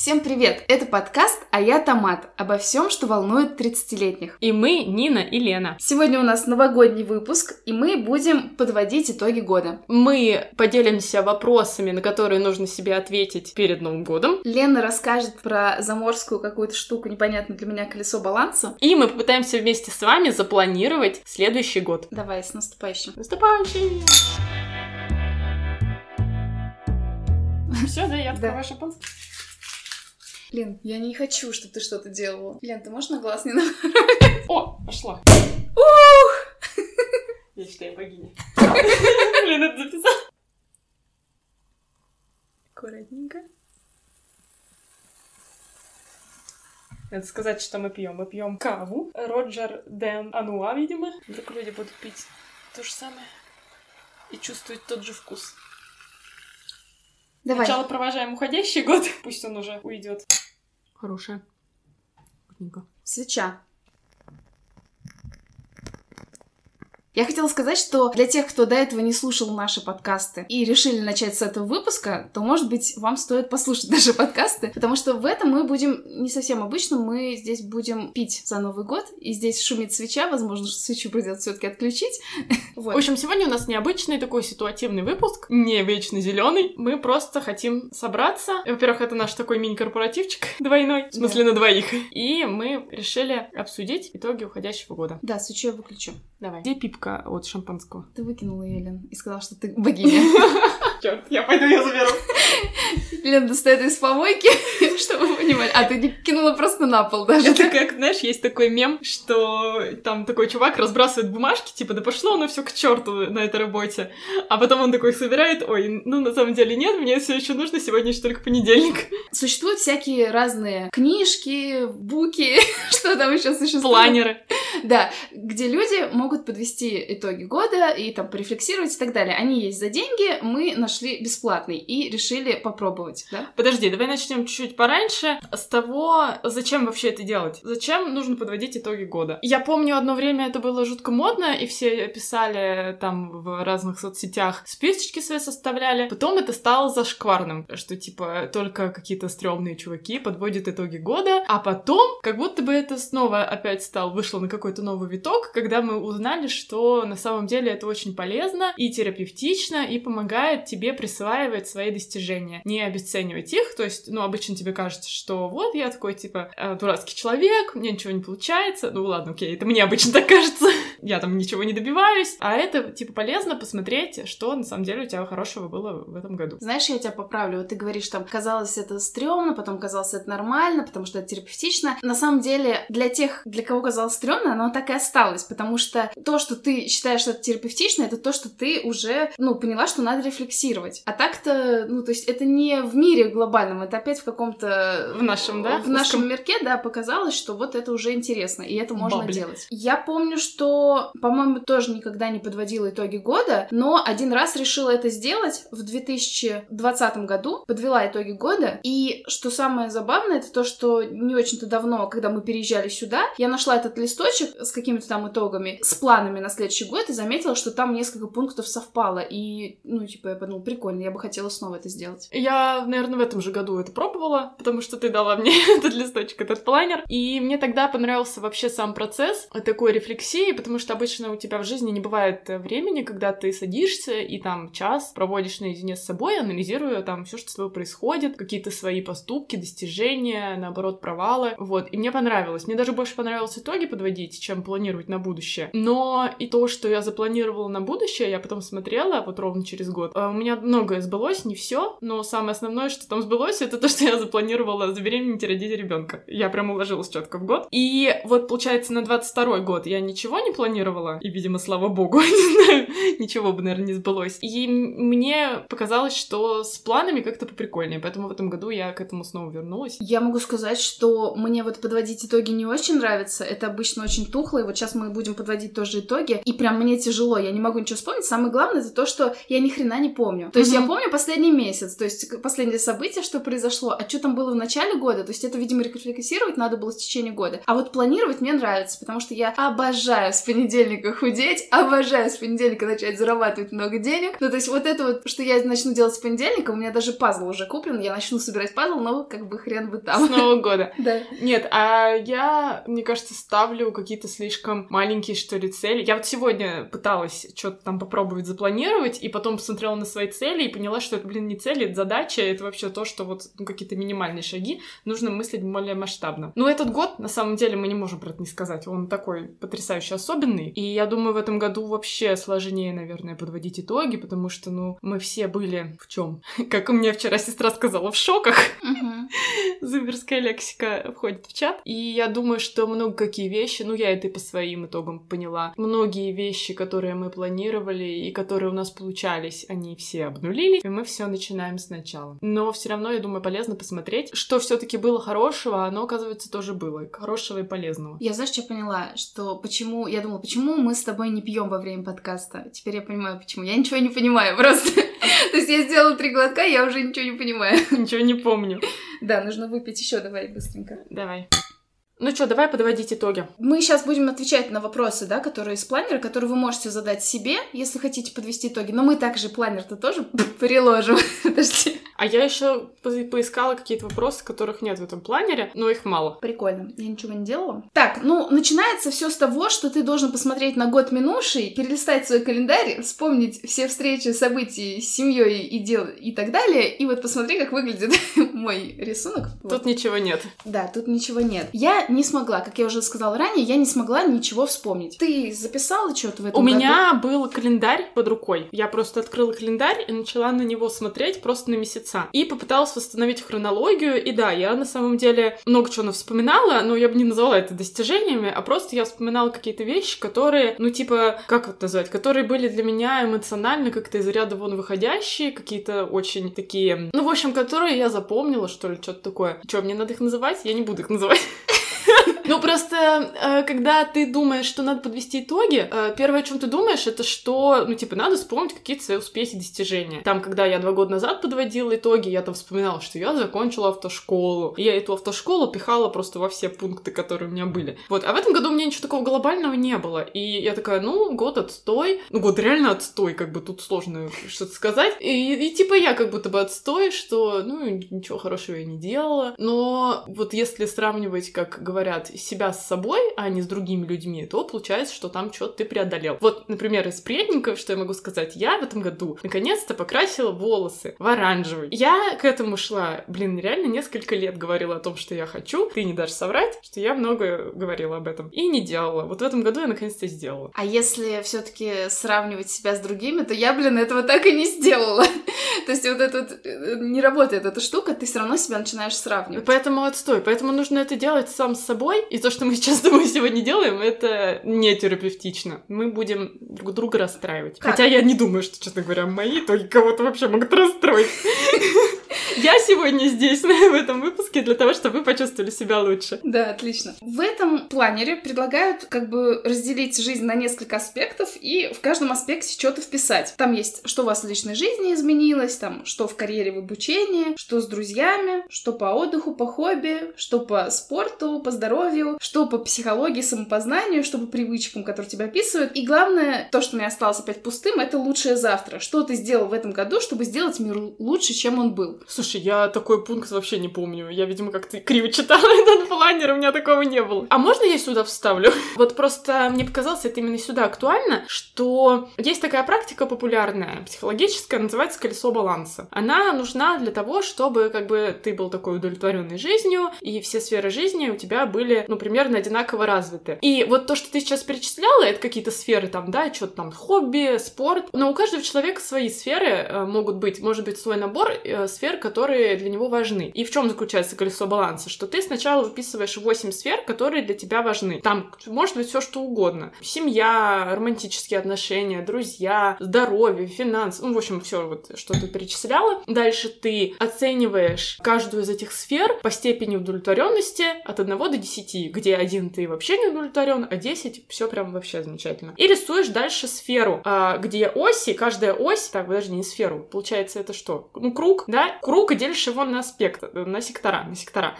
Всем привет! Это подкаст «А я Томат» обо всем, что волнует 30-летних. И мы, Нина и Лена. Сегодня у нас новогодний выпуск, и мы будем подводить итоги года. Мы поделимся вопросами, на которые нужно себе ответить перед Новым годом. Лена расскажет про заморскую какую-то штуку, непонятную для меня, колесо баланса. И мы попытаемся вместе с вами запланировать следующий год. Давай, с наступающим. Наступающий! Все, да, я открываю шампанское. Лен, я не хочу, чтобы ты что-то делала. Лен, ты можешь на глаз не направить? О, пошла. Ух! Я считаю, богиня. Блин, это записал. Аккуратненько. Надо сказать, что мы пьем. Мы пьем каву. Роджер Дэн Ануа, видимо. Так люди будут пить то же самое. И чувствовать тот же вкус. Давай. Сначала провожаем уходящий год. Пусть он уже уйдет. Хорошая. Свеча. Я хотела сказать, что для тех, кто до этого не слушал наши подкасты и решили начать с этого выпуска, то, может быть, вам стоит послушать наши подкасты, потому что в этом мы будем не совсем обычно, мы здесь будем пить за Новый год, и здесь шумит свеча, возможно, что свечу придется все таки отключить. В общем, сегодня у нас необычный такой ситуативный выпуск, не вечно зеленый. Мы просто хотим собраться. Во-первых, это наш такой мини-корпоративчик двойной, в смысле на двоих. И мы решили обсудить итоги уходящего года. Да, свечу я выключу. Давай. Где пипка от шампанского? Ты выкинула ее, Лен, и сказала, что ты богиня. Черт, я пойду ее заберу. Лен достает из помойки, чтобы вы понимали. А ты не кинула просто на пол даже. Это как, знаешь, есть такой мем, что там такой чувак разбрасывает бумажки, типа, да пошло оно все к черту на этой работе. А потом он такой собирает, ой, ну на самом деле нет, мне все еще нужно, сегодня еще только понедельник. Существуют всякие разные книжки, буки, что там еще существует. Планеры. Да, где люди могут подвести итоги года и там порефлексировать и так далее. Они есть за деньги, мы нашли бесплатный и решили попробовать, да? Подожди, давай начнем чуть-чуть пораньше с того, зачем вообще это делать. Зачем нужно подводить итоги года? Я помню, одно время это было жутко модно, и все писали там в разных соцсетях списочки свои составляли. Потом это стало зашкварным, что типа только какие-то стрёмные чуваки подводят итоги года, а потом как будто бы это снова опять стал, вышло на какой-то новый виток, когда мы узнали, что на самом деле это очень полезно и терапевтично, и помогает тебе присваивать свои достижения, не обесценивать их, то есть, ну, обычно тебе кажется, что вот я такой, типа, э, дурацкий человек, мне ничего не получается, ну, ладно, окей, это мне обычно так кажется, я там ничего не добиваюсь, а это, типа, полезно посмотреть, что на самом деле у тебя хорошего было в этом году. Знаешь, я тебя поправлю, вот ты говоришь, там, казалось это стрёмно, потом казалось это нормально, потому что это терапевтично. На самом деле, для тех, для кого казалось стрёмно, оно так и осталось, потому что то, что ты считаешь, что это терапевтично, это то, что ты уже, ну, поняла, что надо рефлексировать. А так-то, ну, то есть это не в мире глобальном, это опять в каком-то... В нашем, да? В нашем мирке, да, показалось, что вот это уже интересно, и это можно Бабли. делать. Я помню, что, по-моему, тоже никогда не подводила итоги года, но один раз решила это сделать в 2020 году, подвела итоги года, и что самое забавное, это то, что не очень-то давно, когда мы переезжали сюда, я нашла этот листочек с какими-то там итогами, с планами на следующий год, и заметила, что там несколько пунктов совпало, и, ну, типа, я подумала, прикольно, я бы хотела снова это сделать. Я, наверное, в этом же году это пробовала, потому что ты дала мне этот листочек, этот планер. И мне тогда понравился вообще сам процесс такой рефлексии, потому что обычно у тебя в жизни не бывает э, времени, когда ты садишься и там час проводишь наедине с собой, анализируя там все, что с тобой происходит, какие-то свои поступки, достижения, наоборот, провалы. Вот. И мне понравилось. Мне даже больше понравилось итоги подводить, чем планировать на будущее. Но и то, что я запланировала на будущее, я потом смотрела вот ровно через год. Э, У меня многое сбылось, не все, но самое основное, что там сбылось, это то, что я запланировала забеременеть и родить ребенка. Я прям уложилась четко в год. И вот, получается, на 22 год я ничего не планировала, и, видимо, слава богу, не знаю, ничего бы, наверное, не сбылось. И мне показалось, что с планами как-то поприкольнее, поэтому в этом году я к этому снова вернулась. Я могу сказать, что мне вот подводить итоги не очень нравится. Это обычно очень тухло, и вот сейчас мы будем подводить тоже итоги. И прям мне тяжело, я не могу ничего вспомнить. Самое главное это то, что я ни хрена не помню. То есть я помню последний месяц, то есть последнее событие, что произошло, а что там было в начале года. То есть это, видимо, рефлексировать надо было в течение года. А вот планировать мне нравится, потому что я обожаю вспоминать понедельника худеть, обожаю с понедельника начать зарабатывать много денег. Ну, то есть вот это вот, что я начну делать с понедельника, у меня даже пазл уже куплен, я начну собирать пазл, но как бы хрен бы там. С Нового года. Да. Нет, а я, мне кажется, ставлю какие-то слишком маленькие, что ли, цели. Я вот сегодня пыталась что-то там попробовать запланировать, и потом посмотрела на свои цели и поняла, что это, блин, не цели, это задача, это вообще то, что вот ну, какие-то минимальные шаги, нужно мыслить более масштабно. Но этот год, на самом деле, мы не можем про это не сказать. Он такой потрясающе особенный. И я думаю, в этом году вообще сложнее, наверное, подводить итоги, потому что, ну, мы все были в чем? Как у меня вчера сестра сказала, в шоках. Зуберская лексика входит в чат. И я думаю, что много какие вещи, ну, я это и по своим итогам поняла. Многие вещи, которые мы планировали и которые у нас получались, они все обнулили, и мы все начинаем сначала. Но все равно, я думаю, полезно посмотреть, что все-таки было хорошего, а оно, оказывается, тоже было. Хорошего и полезного. Я, знаешь, что поняла? Что почему... Я думала, почему мы с тобой не пьем во время подкаста? Теперь я понимаю, почему. Я ничего не понимаю просто. То есть я сделала три глотка, я уже ничего не понимаю. Ничего не помню. Да, нужно выпить еще, давай быстренько. Давай. Ну что, давай подводить итоги. Мы сейчас будем отвечать на вопросы, да, которые из планера, которые вы можете задать себе, если хотите подвести итоги. Но мы также планер-то тоже приложим. Подожди. А я еще поискала какие-то вопросы, которых нет в этом планере, но их мало. Прикольно. Я ничего не делала. Так, ну, начинается все с того, что ты должен посмотреть на год минувший, перелистать свой календарь, вспомнить все встречи, события с семьей и дел и так далее, и вот посмотри, как выглядит мой рисунок. Тут вот. ничего нет. Да, тут ничего нет. Я не смогла, как я уже сказала ранее, я не смогла ничего вспомнить. Ты записала что-то в этом У году? меня был календарь под рукой. Я просто открыла календарь и начала на него смотреть просто на месяца. И попыталась восстановить хронологию. И да, я на самом деле много чего вспоминала, но я бы не назвала это достижениями, а просто я вспоминала какие-то вещи, которые, ну типа, как это назвать, которые были для меня эмоционально как-то из ряда вон выходящие, какие-то очень такие, ну, в общем, которые я запомнила, что ли, что-то такое. Что, мне надо их называть? Я не буду их называть. Ну, просто, э, когда ты думаешь, что надо подвести итоги, э, первое, о чем ты думаешь, это что, ну, типа, надо вспомнить какие-то свои успехи, достижения. Там, когда я два года назад подводила итоги, я там вспоминала, что я закончила автошколу. И я эту автошколу пихала просто во все пункты, которые у меня были. Вот, а в этом году у меня ничего такого глобального не было. И я такая, ну, год отстой. Ну, год реально отстой, как бы тут сложно что-то сказать. И, и типа я как будто бы отстой, что, ну, ничего хорошего я не делала. Но вот если сравнивать, как говорят, себя с собой, а не с другими людьми, то получается, что там что-то ты преодолел. Вот, например, из приятненького, что я могу сказать, я в этом году наконец-то покрасила волосы в оранжевый. Я к этому шла, блин, реально несколько лет говорила о том, что я хочу. Ты не дашь соврать, что я много говорила об этом. И не делала. Вот в этом году я наконец-то сделала. А если все таки сравнивать себя с другими, то я, блин, этого так и не сделала. То есть вот это вот э, не работает эта штука, ты все равно себя начинаешь сравнивать. Поэтому отстой. Поэтому нужно это делать сам с собой, и то, что мы сейчас с тобой сегодня делаем, это не терапевтично. Мы будем друг друга расстраивать. Как? Хотя я не думаю, что, честно говоря, мои итоги кого-то вообще могут расстроить. Я сегодня здесь, в этом выпуске, для того, чтобы вы почувствовали себя лучше. Да, отлично. В этом планере предлагают как бы разделить жизнь на несколько аспектов и в каждом аспекте что-то вписать. Там есть, что у вас в личной жизни изменилось, там, что в карьере, в обучении, что с друзьями, что по отдыху, по хобби, что по спорту, по здоровью, что по психологии, самопознанию, что по привычкам, которые тебя описывают. И главное, то, что мне осталось опять пустым, это лучшее завтра. Что ты сделал в этом году, чтобы сделать мир лучше, чем он был? Слушай, я такой пункт вообще не помню. Я, видимо, как-то криво читала этот планер, у меня такого не было. А можно я сюда вставлю? Вот просто мне показалось это именно сюда актуально, что есть такая практика популярная, психологическая, называется колесо баланса. Она нужна для того, чтобы как бы ты был такой удовлетворенной жизнью, и все сферы жизни у тебя были, ну, примерно одинаково развиты. И вот то, что ты сейчас перечисляла, это какие-то сферы там, да, что-то там, хобби, спорт, но у каждого человека свои сферы э, могут быть, может быть, свой набор э, сфер, которые для него важны. И в чем заключается колесо баланса? Что ты сначала выписываешь 8 сфер, которые для тебя важны. Там может быть все что угодно. Семья, романтические отношения, друзья, здоровье, финансы, ну, в общем, все вот, что ты перечисляла. Дальше ты оцениваешь каждую из этих сфер по степени удовлетворенности от 1 до 10, где один ты вообще не удовлетворен, а 10 все прям вообще замечательно. И рисуешь дальше сферу, а, где оси, каждая ось, так, подожди, не сферу, получается это что? Ну, круг, да? Круг и делишь его на аспект, на сектора, на сектора.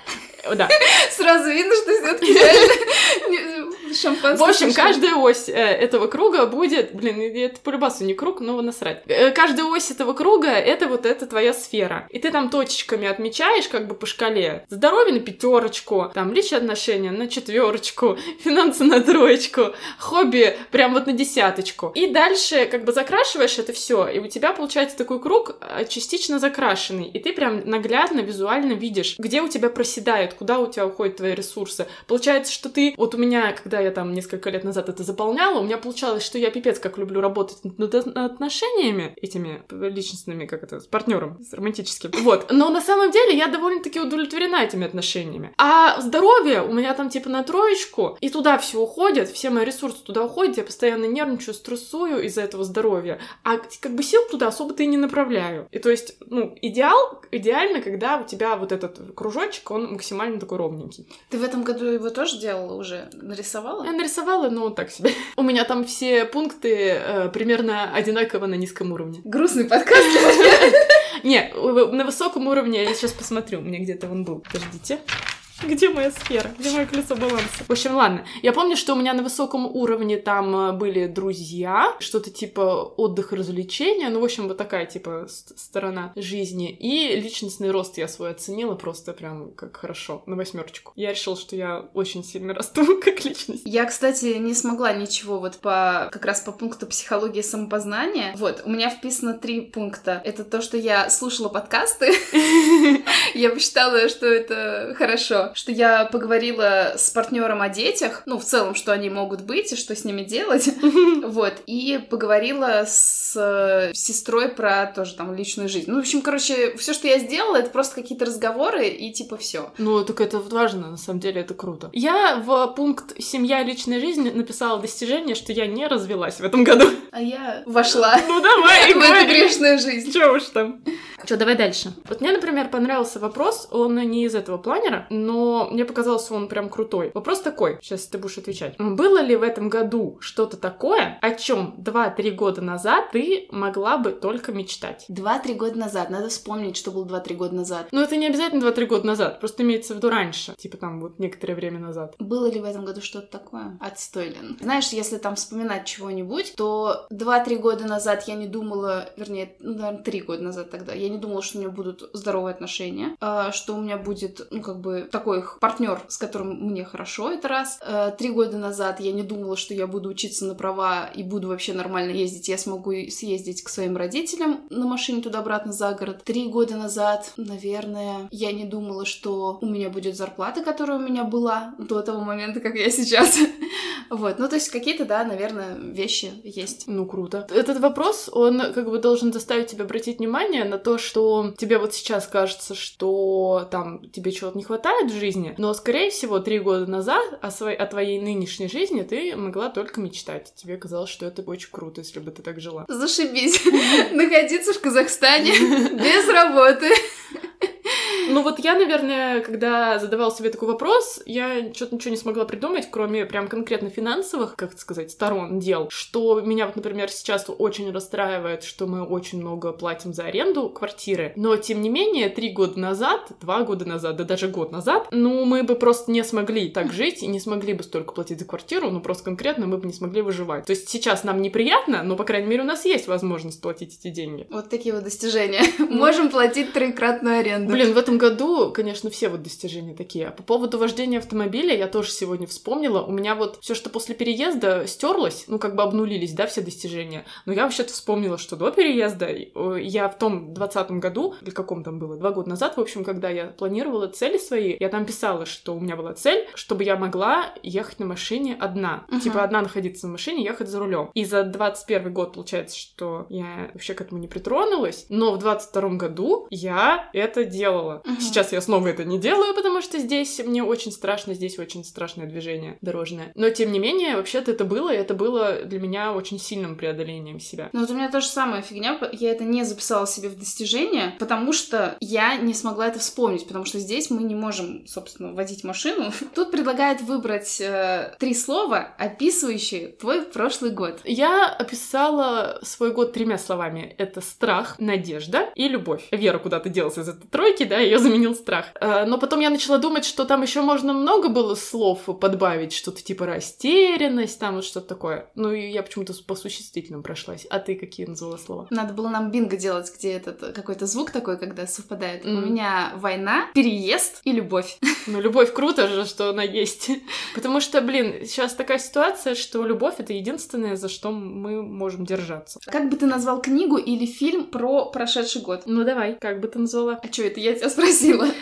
Да. Сразу видно, что все-таки реально шампанское. В общем, каждая ось э, этого круга будет, блин, это по любасу не круг, но насрать. Э, каждая ось этого круга — это вот эта твоя сфера. И ты там точечками отмечаешь как бы по шкале. Здоровье на пятерочку, там личные отношения на четверочку, финансы на троечку, хобби прям вот на десяточку. И дальше как бы закрашиваешь это все, и у тебя получается такой круг э, частично закрашенный. И ты прям наглядно, визуально видишь, где у тебя проседает, куда у тебя уходят твои ресурсы. Получается, что ты... Вот у меня, когда я там несколько лет назад это заполняла, у меня получалось, что я пипец как люблю работать над отношениями этими личностными, как это, с партнером, с романтическим. Вот. Но на самом деле я довольно-таки удовлетворена этими отношениями. А здоровье у меня там типа на троечку, и туда все уходит, все мои ресурсы туда уходят, я постоянно нервничаю, стрессую из-за этого здоровья. А как бы сил туда особо-то и не направляю. И то есть, ну, идеал, идеально, когда у тебя вот этот кружочек, он максимально такой ровненький. Ты в этом году его тоже делала уже? Нарисовала? Я нарисовала, но так себе. У меня там все пункты э, примерно одинаково на низком уровне. Грустный подкаст. Не, на высоком уровне я сейчас посмотрю. У меня где-то он был. Подождите. Где моя сфера? Где мое колесо баланса? В общем, ладно. Я помню, что у меня на высоком уровне там э, были друзья, что-то типа отдых и развлечения. Ну, в общем, вот такая типа сторона жизни. И личностный рост я свой оценила просто прям как хорошо, на восьмерочку. Я решила, что я очень сильно расту как личность. Я, кстати, не смогла ничего вот по как раз по пункту психологии самопознания. Вот, у меня вписано три пункта. Это то, что я слушала подкасты. Я посчитала, что это хорошо что я поговорила с партнером о детях, ну, в целом, что они могут быть и что с ними делать, вот, и поговорила с э, сестрой про тоже там личную жизнь. Ну, в общем, короче, все, что я сделала, это просто какие-то разговоры и типа все. Ну, так это важно, на самом деле, это круто. Я в пункт «Семья, личная жизнь» написала достижение, что я не развелась в этом году. А я вошла. Ну, давай, в эту грешную жизнь. Чё уж там. Чё, давай дальше. Вот мне, например, понравился вопрос, он не из этого планера, но мне показался он прям крутой. Вопрос такой, сейчас ты будешь отвечать. Было ли в этом году что-то такое, о чем 2-3 года назад ты могла бы только мечтать? 2-3 года назад, надо вспомнить, что было 2-3 года назад. Ну, это не обязательно 2-3 года назад, просто имеется в виду раньше, типа там вот некоторое время назад. Было ли в этом году что-то такое? Отстойлен. Знаешь, если там вспоминать чего-нибудь, то 2-3 года назад я не думала, вернее, ну, наверное, 3 года назад тогда, я не думала, что у меня будут здоровые отношения, а, что у меня будет, ну, как бы, такой такой партнер, с которым мне хорошо, это раз. Э, три года назад я не думала, что я буду учиться на права и буду вообще нормально ездить. Я смогу съездить к своим родителям на машине туда-обратно за город. Три года назад, наверное, я не думала, что у меня будет зарплата, которая у меня была до того момента, как я сейчас. Вот, ну то есть какие-то, да, наверное, вещи есть. Ну, круто. Этот вопрос, он как бы должен заставить тебя обратить внимание на то, что тебе вот сейчас кажется, что там тебе чего-то не хватает в жизни, но, скорее всего, три года назад о, своей, о твоей нынешней жизни ты могла только мечтать. Тебе казалось, что это очень круто, если бы ты так жила. Зашибись. Находиться в Казахстане без работы. Ну вот я, наверное, когда задавал себе такой вопрос, я что-то ничего не смогла придумать, кроме прям конкретно финансовых, как сказать, сторон дел. Что меня вот, например, сейчас очень расстраивает, что мы очень много платим за аренду квартиры. Но, тем не менее, три года назад, два года назад, да даже год назад, ну, мы бы просто не смогли так жить и не смогли бы столько платить за квартиру, ну, просто конкретно мы бы не смогли выживать. То есть сейчас нам неприятно, но, по крайней мере, у нас есть возможность платить эти деньги. Вот такие вот достижения. Можем платить трехкратную аренду. Блин, в этом году, конечно, все вот достижения такие. А по поводу вождения автомобиля я тоже сегодня вспомнила. У меня вот все, что после переезда стерлось, ну, как бы обнулились, да, все достижения. Но я вообще-то вспомнила, что до переезда я в том двадцатом году, или каком там было, два года назад, в общем, когда я планировала цели свои, я там писала, что у меня была цель, чтобы я могла ехать на машине одна. Uh-huh. Типа одна находиться на машине, ехать за рулем. И за 21 год получается, что я вообще к этому не притронулась. Но в 22 году я это делала. Угу. Сейчас я снова это не делаю, потому что здесь мне очень страшно, здесь очень страшное движение дорожное. Но тем не менее, вообще-то это было, и это было для меня очень сильным преодолением себя. Ну вот у меня тоже самая фигня, я это не записала себе в достижение, потому что я не смогла это вспомнить, потому что здесь мы не можем, собственно, водить машину. Тут предлагают выбрать э, три слова, описывающие твой прошлый год. Я описала свой год тремя словами. Это страх, надежда и любовь. Вера куда-то делась из этой тройки, да, ее заменил страх. Э, но потом я начала думать, что там еще можно много было слов подбавить, что-то типа растерянность, там вот что-то такое. Ну и я почему-то по существительным прошлась. А ты какие назвала слова? Надо было нам бинго делать, где этот какой-то звук такой, когда совпадает. Mm. У меня война, переезд и любовь. Ну, любовь круто же, что она есть. Потому что, блин, сейчас такая ситуация, что любовь — это единственное, за что мы можем держаться. Как бы ты назвал книгу или фильм про прошедший год? Ну, давай, как бы ты назвала? А что это я тебя спросила?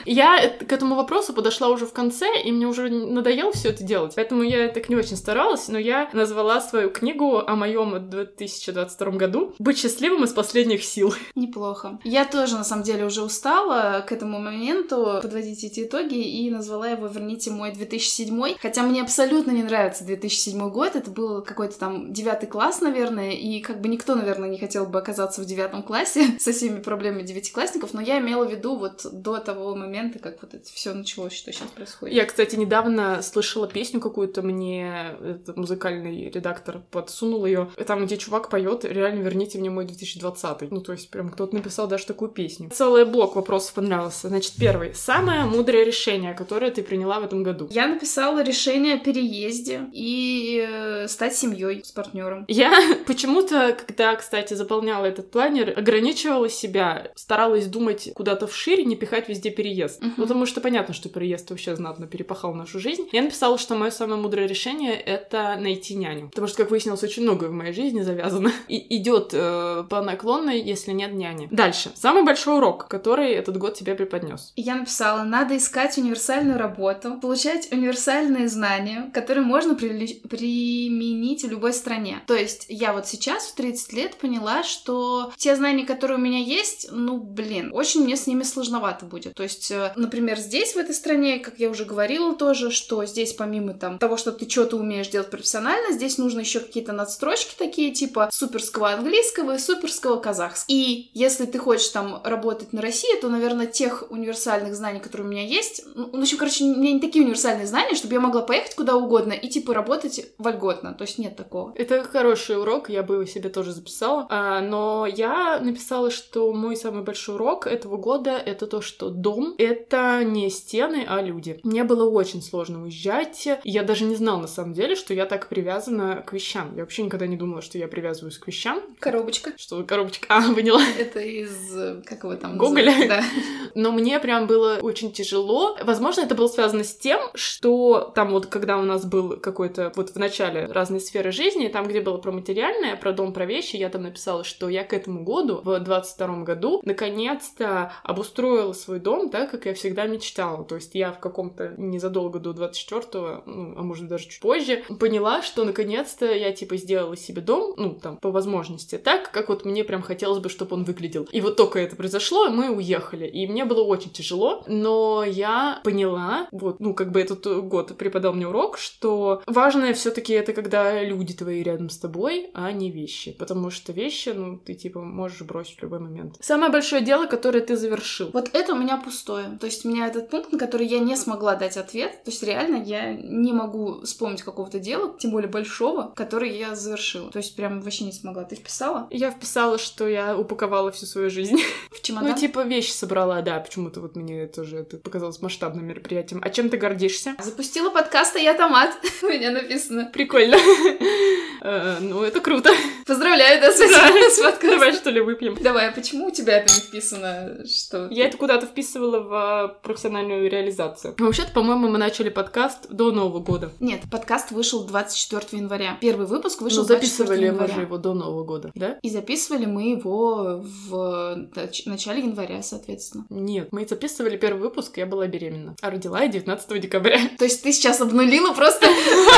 Я к этому вопросу подошла уже в конце, и мне уже надоело все это делать. Поэтому я так не очень старалась, но я назвала свою книгу о моем 2022 году «Быть счастливым из последних сил». Неплохо. Я тоже, на самом деле, уже устала к этому моменту подводить эти итоги и назвала его «Верните мой 2007». Хотя мне абсолютно не нравится 2007 год. Это был какой-то там девятый класс, наверное, и как бы никто, наверное, не хотел бы оказаться в девятом классе со всеми проблемами девятиклассников, но я имела в виду вот до того момента, как вот это все началось, что сейчас происходит. Я, кстати, недавно слышала песню какую-то, мне музыкальный редактор подсунул ее, там, где чувак поет «Реально верните мне мой 2020». Ну, то есть прям кто-то написал даже такую песню. Целый блок вопросов понравился. Значит, первый. Самое мудрое решение, которое ты приняла в этом году? Я написала решение о переезде и э, стать семьей с партнером. Я почему-то, когда, кстати, заполняла этот планер, ограничивала себя, старалась думать куда-то вширь, не пихать везде переезд. Uh-huh. Потому что понятно, что переезд вообще знатно перепахал нашу жизнь. Я написала, что мое самое мудрое решение — это найти няню. Потому что, как выяснилось, очень многое в моей жизни завязано. И идет э, по наклонной, если нет няни. Дальше. Самый большой урок, который этот год тебе преподнес. Я написала, надо искать универсальную работу, получать универсальные знания, которые можно при... применить в любой стране. То есть я вот сейчас в 30 лет поняла, что те знания, которые у меня есть, ну, блин, очень мне с ними сложновато будет. То есть, э, например, здесь, в этой стране, как я уже говорила тоже, что здесь помимо там того, что ты что-то умеешь делать профессионально, здесь нужно еще какие-то надстрочки такие, типа суперского английского и суперского казахского. И если ты хочешь там работать на России, то, наверное, тех универсальных знаний, которые у меня есть, ну, общем, короче, у меня не такие универсальные знания, чтобы я могла поехать куда угодно и, типа, работать вольготно. То есть нет такого. Это хороший урок, я бы его себе тоже записала. А, но я написала, что мой самый большой урок этого года — это то, что дом — это не стены, а люди. Мне было очень сложно уезжать. Я даже не знала, на самом деле, что я так привязана к вещам. Я вообще никогда не думала, что я привязываюсь к вещам. Коробочка. Что коробочка? А, поняла. Это из... Как его там? Гоголя? Да. Но мне прям было очень тяжело. Возможно, это было связано с тем, что там вот, когда у нас был какой-то вот в начале разные сферы жизни, там, где было про материальное, про дом, про вещи, я там написала, что я к этому году, в 22 году, наконец-то обустроила свой дом так, как я всегда мечтала. То есть я в каком-то незадолго до 24-го, ну, а может даже чуть позже, поняла, что наконец-то я типа сделала себе дом, ну, там, по возможности, так, как вот мне прям хотелось бы, чтобы он выглядел. И вот только это произошло, мы уехали. И мне было очень тяжело, но я поняла, вот, ну, как бы этот год преподал мне урок, что важное все таки это когда люди твои рядом с тобой, а не вещи. Потому что вещи, ну, ты типа можешь бросить в любой момент. Самое большое дело, которое ты завершил. Вот это меня пустое. То есть у меня этот пункт, на который я не смогла дать ответ. То есть реально я не могу вспомнить какого-то дела, тем более большого, который я завершила. То есть прям вообще не смогла. Ты вписала? Я вписала, что я упаковала всу свою жизнь. В чемодан? Ну, типа вещи собрала, да. Почему-то вот мне тоже это показалось масштабным мероприятием. А чем ты гордишься? Запустила подкаст «А я томат». У меня написано. Прикольно. Э, ну, это круто. Поздравляю, да, с подкастом. Давай, что ли, выпьем. Давай, а почему у тебя это не вписано? Что? Я это куда-то вписывала в профессиональную реализацию. Вообще-то, по-моему, мы начали подкаст до Нового года. Нет, подкаст вышел 24 января. Первый выпуск вышел ну, 24 января. записывали мы же его до Нового года, да? И записывали мы его в начале января, соответственно. Нет, мы записывали первый выпуск, я была беременна. А родила я 19 декабря. То есть ты сейчас обнулила просто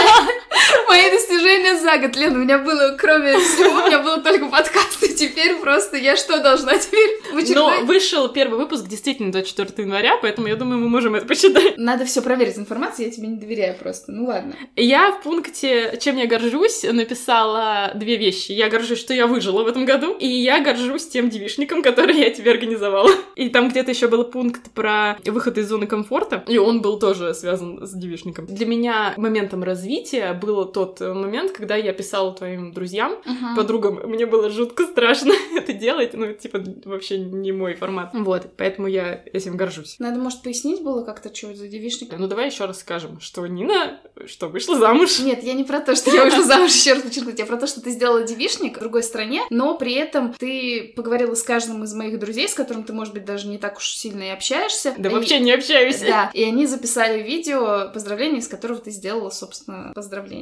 Мои достижения за год. Лен, у меня было, кроме всего, у меня было только подкаст, и теперь просто я что должна теперь в очередной... Но вышел первый выпуск действительно 24 января, поэтому я думаю, мы можем это посчитать. Надо все проверить информацию, я тебе не доверяю просто. Ну ладно. Я в пункте «Чем я горжусь» написала две вещи. Я горжусь, что я выжила в этом году, и я горжусь тем девишником, который я тебе организовала. И там где-то еще был пункт про выход из зоны комфорта, и он был тоже связан с девишником. Для меня моментом развития был тот момент, когда я писала твоим друзьям, Ага. подругам, мне было жутко страшно это делать, ну, типа, вообще не мой формат. Вот, поэтому я этим горжусь. Надо, может, пояснить было как-то, что это за девишник? Ну, давай еще раз скажем, что Нина, что вышла замуж. Нет, я не про то, что я вышла замуж, еще раз подчеркнуть, я про то, что ты сделала девишник в другой стране, но при этом ты поговорила с каждым из моих друзей, с которым ты, может быть, даже не так уж сильно и общаешься. Да И- вообще не общаюсь. Да, и они записали видео поздравления, из которого ты сделала, собственно,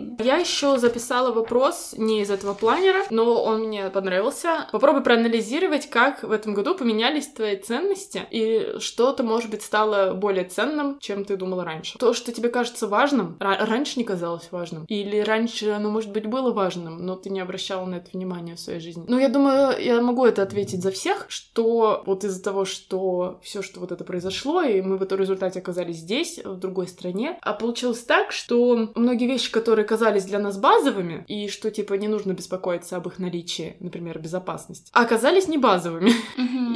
поздравления. Я еще записала вопрос не из этого планера, но он мне понравился. Попробуй проанализировать, как в этом году поменялись твои ценности и что-то, может быть, стало более ценным, чем ты думала раньше. То, что тебе кажется важным, ра- раньше не казалось важным. Или раньше оно, может быть, было важным, но ты не обращала на это внимания в своей жизни. Ну, я думаю, я могу это ответить за всех, что вот из-за того, что все, что вот это произошло, и мы в этом результате оказались здесь, в другой стране, а получилось так, что многие вещи, которые казались для нас базовыми, и что, типа, не нужно беспокоиться об их наличии, например, безопасность, оказались не базовыми.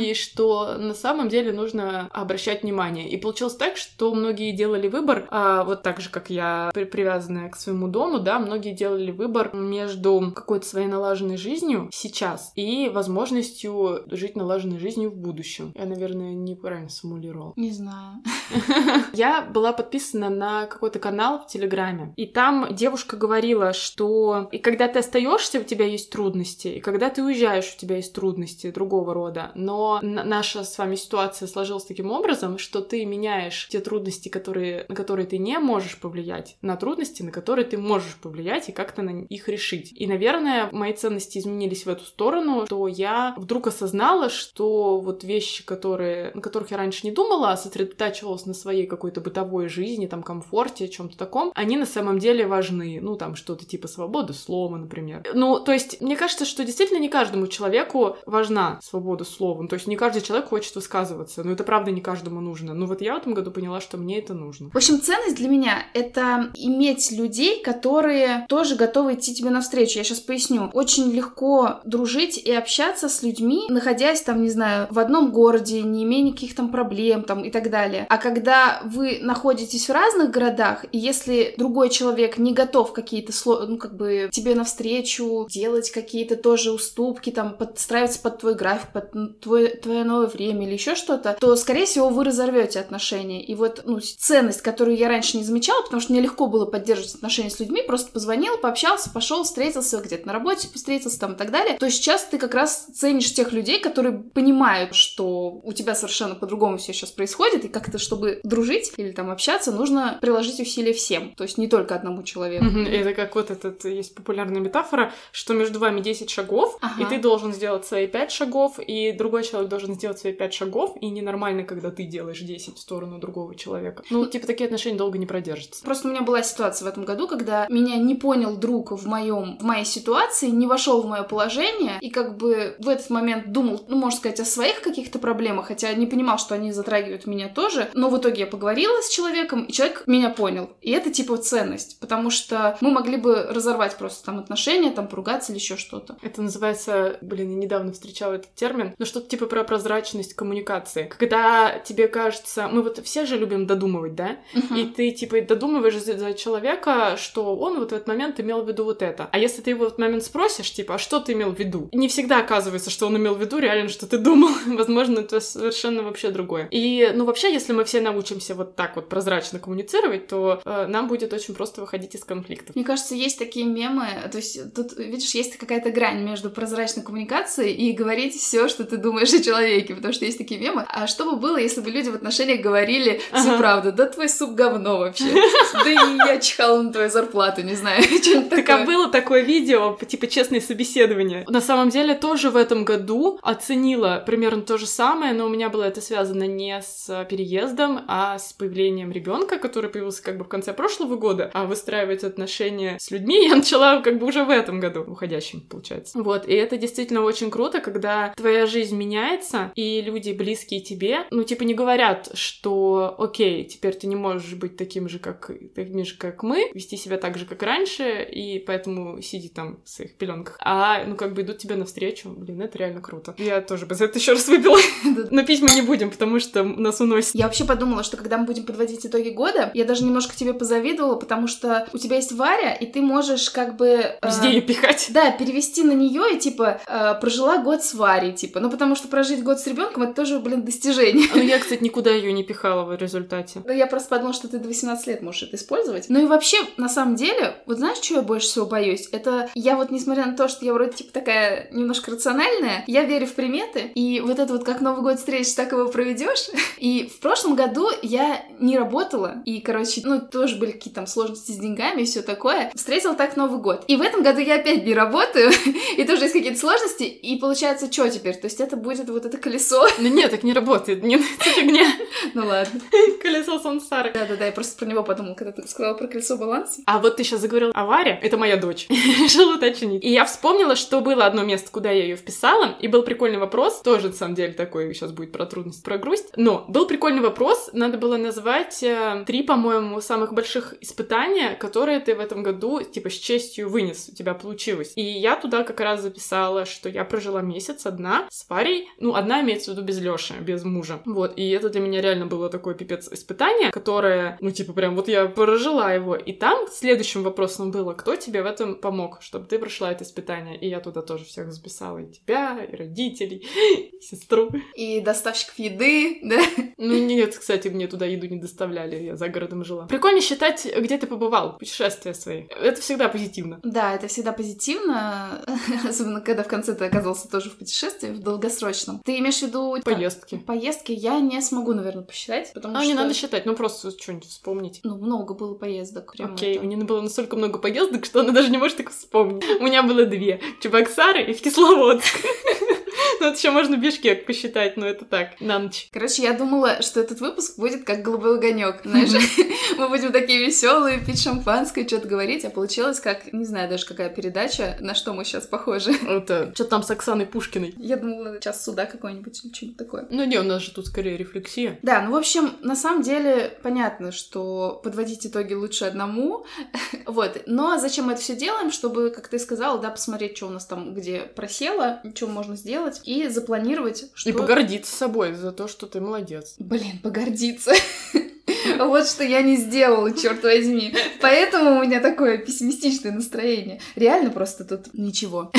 И что на самом деле нужно обращать внимание. И получилось так, что многие делали выбор, а, вот так же, как я, при- привязанная к своему дому, да, многие делали выбор между какой-то своей налаженной жизнью сейчас и возможностью жить налаженной жизнью в будущем. Я, наверное, неправильно сформулировала. Не знаю. Я была подписана на какой-то канал в Телеграме, и там девушка говорила, что и когда ты остаешься, у тебя есть трудности, и когда ты уезжаешь, у тебя есть трудности другого рода. Но наша с вами ситуация сложилась таким образом, что ты меняешь те трудности, которые, на которые ты не можешь повлиять, на трудности, на которые ты можешь повлиять и как-то на их решить. И, наверное, мои ценности изменились в эту сторону, что я вдруг осознала, что вот вещи, которые, на которых я раньше не думала, а сосредотачивалась на своей какой-то бытовой жизни, там, комфорте, чем-то таком, они на самом деле важны. Ну, там, что-то типа свободы слова, например. Ну, то есть, мне кажется, что действительно не каждому человеку важна свобода слова. Ну, то есть, не каждый человек хочет высказываться. Но это правда не каждому нужно. Ну, вот я в этом году поняла, что мне это нужно. В общем, ценность для меня — это иметь людей, которые тоже готовы идти тебе навстречу. Я сейчас поясню. Очень легко дружить и общаться с людьми, находясь там, не знаю, в одном городе, не имея никаких там проблем там и так далее. А когда вы находитесь в разных городах, и если другой человек не готов какие-то, сло- ну, как бы, тебе навстречу, делать какие-то тоже уступки, там, подстраиваться под твой график, под твой, твое новое время или еще что-то, то, скорее всего, вы разорвете отношения. И вот, ну, ценность, которую я раньше не замечала, потому что мне легко было поддерживать отношения с людьми, просто позвонил, пообщался, пошел, встретился где-то на работе, встретился там и так далее, то сейчас ты как раз ценишь тех людей, которые понимают, что у тебя совершенно по-другому все сейчас происходит, и как-то, чтобы дружить или там общаться, нужно приложить усилия всем, то есть не только одному человеку. Это как вот этот есть популярная метафора, что между вами 10 шагов, Ага. и ты должен сделать свои 5 шагов, и другой человек должен сделать свои 5 шагов, и ненормально, когда ты делаешь 10 в сторону другого человека. Ну, типа, такие отношения долго не продержатся. Просто у меня была ситуация в этом году, когда меня не понял друг в моем в моей ситуации, не вошел в мое положение и как бы в этот момент думал, ну можно сказать, о своих каких-то проблемах, хотя не понимал, что они затрагивают меня тоже. Но в итоге я поговорила с человеком, и человек меня понял. И это типа ценность, потому что мы могли бы разорвать просто там отношения, там поругаться или еще что-то. Это называется, блин, я недавно встречала этот термин, но что-то типа про прозрачность коммуникации. Когда тебе кажется, мы вот все же любим додумывать, да? И ты, типа, додумываешь за, за человека, что он вот в этот момент имел в виду вот это. А если ты его в этот момент спросишь, типа, а что ты имел в виду? Не всегда оказывается, что он имел в виду реально, что ты думал. Возможно, это совершенно вообще другое. И, ну, вообще, если мы все научимся вот так вот прозрачно коммуницировать, то э, нам будет очень просто выходить из конфликтов. Мне кажется, есть такие мемы, то есть тут, видишь, есть какая-то грань между прозрачной коммуникацией и говорить все, что ты думаешь о человеке, потому что есть такие мемы. А что бы было, если бы люди в отношениях говорили всю Ага. правду? Да твой суп говно вообще. Да и я чихала на твою зарплату, не знаю, что-нибудь Так а такое. было такое видео, типа честное собеседование. На самом деле тоже в этом году оценила примерно то же самое, но у меня было это связано не с переездом, а с появлением ребенка, который появился как бы в конце прошлого года, а выстраивать отношения отношения с людьми я начала как бы уже в этом году, уходящем, получается. Вот, и это действительно очень круто, когда твоя жизнь меняется, и люди близкие тебе, ну, типа, не говорят, что, окей, теперь ты не можешь быть таким же, как, таким же, как мы, вести себя так же, как раньше, и поэтому сиди там в своих пеленках. А, ну, как бы идут тебе навстречу. Блин, это реально круто. Я тоже бы за это еще раз выпила. Но пить мы не будем, потому что нас уносит. Я вообще подумала, что когда мы будем подводить итоги года, я даже немножко тебе позавидовала, потому что у тебя есть Варя, и ты можешь как бы... э, Везде ее пихать. Да, перевести на нее и типа э, прожила год с Варей, типа. Ну потому что прожить год с ребенком это тоже, блин, достижение. Ну, я, кстати, никуда ее не пихала в результате. Ну, я просто подумала, что ты до 18 лет можешь это использовать. Ну и вообще, на самом деле, вот знаешь, чего я больше всего боюсь? Это я вот, несмотря на то, что я вроде типа такая немножко рациональная, я верю в приметы, и вот это вот как Новый год встретишь, так его проведешь. И в прошлом году я не работала, и, короче, ну, тоже были какие-то там сложности с деньгами все такое. Встретила так Новый год. И в этом году я опять не работаю, и тоже есть какие-то сложности, и получается, что теперь? То есть это будет вот это колесо. Ну нет, так не работает, не это фигня. Ну ладно. Колесо сансары. Да-да-да, я просто про него подумала, когда ты сказала про колесо баланса. А вот ты сейчас заговорил о Варе, это моя дочь. Решила уточнить. И я вспомнила, что было одно место, куда я ее вписала, и был прикольный вопрос, тоже, на самом деле, такой сейчас будет про трудность, про грусть. Но был прикольный вопрос, надо было назвать э, три, по-моему, самых больших испытания, которые ты в этом году, типа, с честью вынес, у тебя получилось. И я туда как раз записала, что я прожила месяц одна с Варей, ну, одна имеется в виду без Лёши, без мужа. Вот, и это для меня реально было такое пипец испытание, которое, ну, типа, прям вот я прожила его. И там следующим вопросом было, кто тебе в этом помог, чтобы ты прошла это испытание. И я туда тоже всех записала, и тебя, и родителей, и сестру. И доставщиков еды, да? Ну, нет, кстати, мне туда еду не доставляли, я за городом жила. Прикольно считать, где ты побывал, путешествия свои. Это всегда позитивно. Да, это всегда позитивно, особенно когда в конце ты оказался тоже в путешествии, в долгосрочном. Ты имеешь в виду... типа, Поездки. Поездки я не смогу, наверное, посчитать, потому А, что... не надо считать, ну просто что-нибудь вспомнить. Ну, много было поездок. Окей, это. у нее было настолько много поездок, что она даже не может их вспомнить. У меня было две. Чебоксары и в Кисловодск. Ну, это еще можно Бишкек посчитать, но это так, на ночь. Короче, я думала, что этот выпуск будет как голубой огонек, знаешь, мы будем такие веселые, пить шампанское, что-то говорить, а получилось как, не знаю даже какая передача, на что мы сейчас похожи. Это что там с Оксаной Пушкиной? Я думала, сейчас суда какой-нибудь или что-нибудь такое. Ну не, у нас же тут скорее рефлексия. Да, ну, в общем, на самом деле, понятно, что подводить итоги лучше одному, вот, но зачем мы это все делаем, чтобы, как ты сказала, да, посмотреть, что у нас там, где просело, что можно сделать, и запланировать, что... И погордиться собой за то, что ты молодец. Блин, погордиться. Вот что я не сделала, черт возьми. Поэтому у меня такое пессимистичное настроение. Реально просто тут ничего.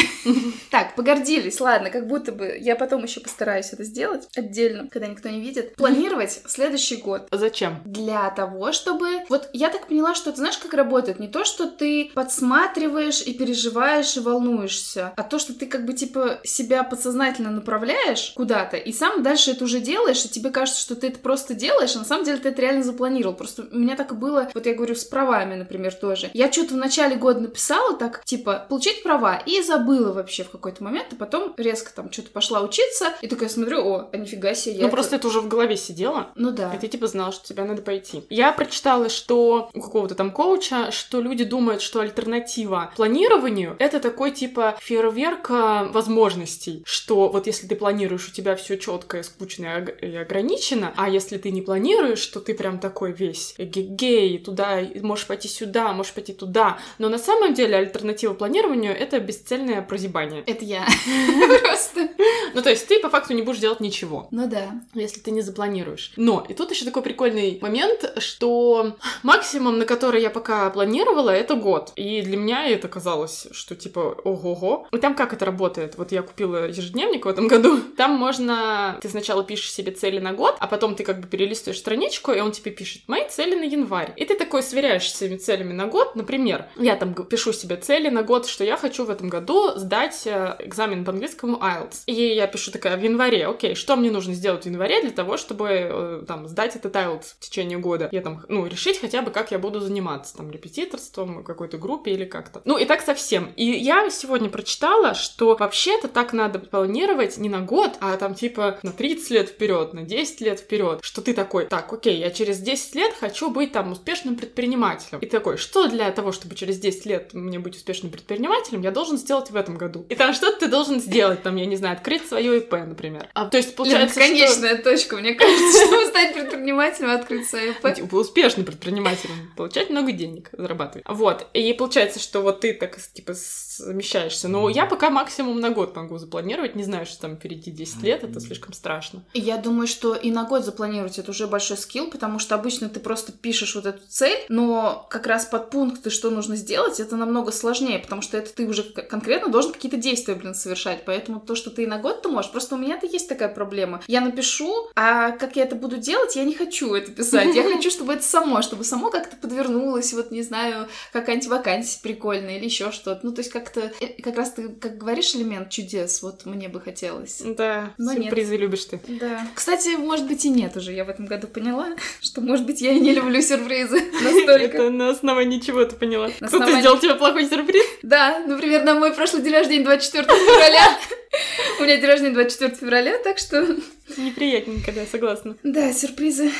Так, погордились, ладно, как будто бы я потом еще постараюсь это сделать отдельно, когда никто не видит. Планировать следующий год. Зачем? Для того, чтобы... Вот я так поняла, что ты знаешь, как работает? Не то, что ты подсматриваешь и переживаешь и волнуешься, а то, что ты как бы типа себя подсознательно направляешь куда-то, и сам дальше это уже делаешь, и тебе кажется, что ты это просто делаешь, а на самом деле ты это реально запланировал. Просто у меня так и было, вот я говорю, с правами, например, тоже. Я что-то в начале года написала так, типа, получить права, и забыла вообще в какой-то момент, а потом резко там что-то пошла учиться, и такая смотрю, о, а нифига себе, Ну это- просто это уже в голове сидело. Ну да. И ты типа знал, что тебе надо пойти. Я прочитала, что у какого-то там коуча, что люди думают, что альтернатива планированию это такой типа фейерверк а, возможностей, что вот если ты планируешь, у тебя все четко, скучно и ог- и ограничено, а если ты не планируешь, что ты прям такой весь гей, туда можешь пойти сюда, можешь пойти туда. Но на самом деле альтернатива планированию это бесцельное прозябание. Это я. Просто. Ну то есть ты по факту не будешь делать ничего. Ну да. если ты не запланируешь. Но, и тут еще такой прикольный момент, что максимум, на который я пока планировала, это год. И для меня это казалось, что типа ого-го. И там как это работает? Вот я купила ежедневник в этом году. Там можно... Ты сначала пишешь себе цели на год, а потом ты как бы перелистываешь страничку, и он тебе пишет «Мои цели на январь». И ты такой сверяешь с своими целями на год. Например, я там пишу себе цели на год, что я хочу в этом году сдать э, экзамен по английскому IELTS. И я пишу такая в январе, окей, что мне нужно сделать в январе для того, чтобы э, там сдать этот IELTS в течение года? Я там, ну, решить хотя бы, как я буду заниматься, там, репетиторством, какой-то группе или как-то. Ну, и так совсем. И я сегодня прочитала, что вообще-то так надо планировать не на год, а там типа на 30 лет вперед, на 10 лет вперед, что ты такой, так, окей, я через 10 лет хочу быть там успешным предпринимателем. И такой, что для того, чтобы через 10 лет мне быть успешным предпринимателем, я должен сделать в этом году. И там что-то ты должен сделать, там, я не знаю, открыть свое ИП, например. А, то есть получается, Лен, конечная что... точка, мне кажется, чтобы стать предпринимателем, открыть свое ИП. Типа успешным предпринимателем, получать много денег, зарабатывать. Вот. И получается, что вот ты так, типа, замещаешься. Но я пока максимум на год могу запланировать. Не знаю, что там впереди 10 лет, это слишком страшно. Я думаю, что и на год запланировать это уже большой скилл, потому что обычно ты просто пишешь вот эту цель, но как раз под пункты, что нужно сделать, это намного сложнее, потому что это ты уже конкретно должен какие-то действия, блин, совершать. Поэтому то, что ты и на год ты можешь, просто у меня-то есть такая проблема. Я напишу, а как я это буду делать, я не хочу это писать. Я хочу, чтобы это само, чтобы само как-то подвернулось, вот не знаю, какая-нибудь вакансия прикольная или еще что-то. Ну, то есть как-то, э, как раз ты, как говоришь, элемент чудес, вот мне бы хотелось. Да, Но сюрпризы нет. любишь ты. Да. Кстати, может быть и нет уже, я в этом году поняла, что, может быть, я и не люблю сюрпризы настолько. Это на основании чего ты поняла? Кто-то сделал тебе плохой сюрприз? Да, например, на мой прошлый день рождения 24 февраля. У меня день рождения 24 февраля, так что... Неприятненько, да, согласна. Да, сюрпризы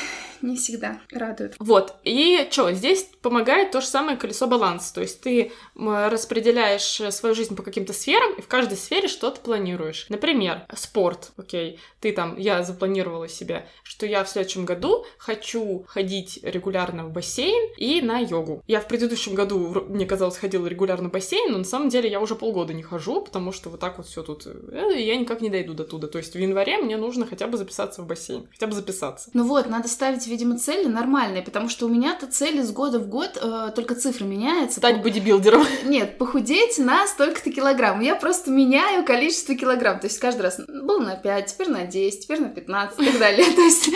не всегда радуют. Вот. И что, здесь помогает то же самое колесо баланса. То есть ты распределяешь э, свою жизнь по каким-то сферам, и в каждой сфере что-то планируешь. Например, спорт. Окей, ты там, я запланировала себе, что я в следующем году хочу ходить регулярно в бассейн и на йогу. Я в предыдущем году, мне казалось, ходила регулярно в бассейн, но на самом деле я уже полгода не хожу, потому что вот так вот все тут, э, я никак не дойду до туда. То есть в январе мне нужно хотя бы записаться в бассейн, хотя бы записаться. Ну вот, надо ставить видимо, цели нормальные, потому что у меня-то цели с года в год, э, только цифры меняются. Стать бодибилдером. Нет, похудеть на столько-то килограмм. Я просто меняю количество килограмм. То есть каждый раз был на 5, теперь на 10, теперь на 15 и так далее. То есть, э,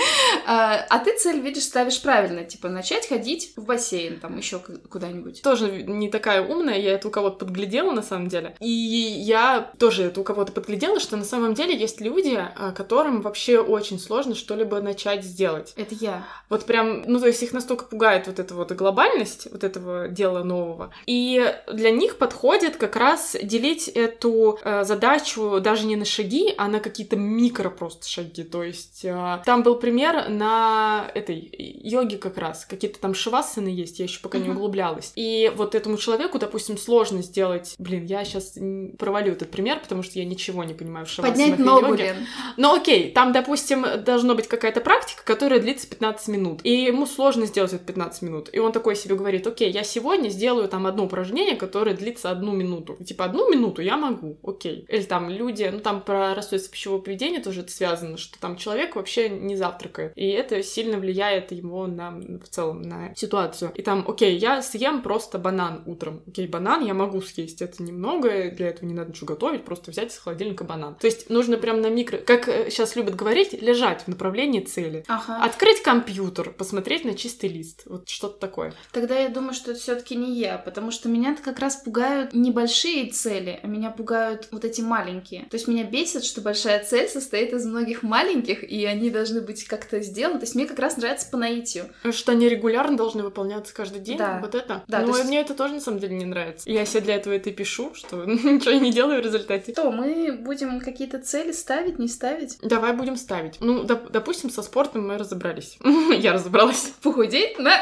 а ты цель, видишь, ставишь правильно. Типа начать ходить в бассейн, там еще куда-нибудь. Тоже не такая умная, я это у кого-то подглядела на самом деле. И я тоже это у кого-то подглядела, что на самом деле есть люди, э, которым вообще очень сложно что-либо начать сделать. Это я. Вот прям, ну, то есть их настолько пугает вот эта вот глобальность вот этого дела нового. И для них подходит как раз делить эту э, задачу даже не на шаги, а на какие-то микро просто шаги. То есть э, там был пример на этой йоге как раз. Какие-то там шивасаны есть, я еще пока uh-huh. не углублялась. И вот этому человеку, допустим, сложно сделать... Блин, я сейчас провалю этот пример, потому что я ничего не понимаю в шивасанах Поднять ногу, Лен. Ну окей, там, допустим, должно быть какая-то практика, которая длится 15 минут минут. И ему сложно сделать это 15 минут. И он такой себе говорит, окей, я сегодня сделаю там одно упражнение, которое длится одну минуту. И, типа, одну минуту я могу, окей. Или там люди, ну там про расстройство пищевого поведения тоже это связано, что там человек вообще не завтракает. И это сильно влияет его на, в целом, на ситуацию. И там, окей, я съем просто банан утром. Окей, банан я могу съесть, это немного, для этого не надо ничего готовить, просто взять из холодильника банан. То есть нужно прям на микро, как сейчас э, любят говорить, лежать в направлении цели. Ага. Открыть компьютер, компьютер, посмотреть на чистый лист. Вот что-то такое. Тогда я думаю, что это все-таки не я, потому что меня-то как раз пугают небольшие цели, а меня пугают вот эти маленькие. То есть меня бесит, что большая цель состоит из многих маленьких, и они должны быть как-то сделаны. То есть мне как раз нравится по наитию. Что они регулярно должны выполняться каждый день? Да. Вот это? Да. Ну, есть... мне это тоже на самом деле не нравится. Я себе для этого это и пишу, что ничего не делаю в результате. То, мы будем какие-то цели ставить, не ставить? Давай будем ставить. Ну, доп- допустим, со спортом мы разобрались. я разобралась. Похудеть на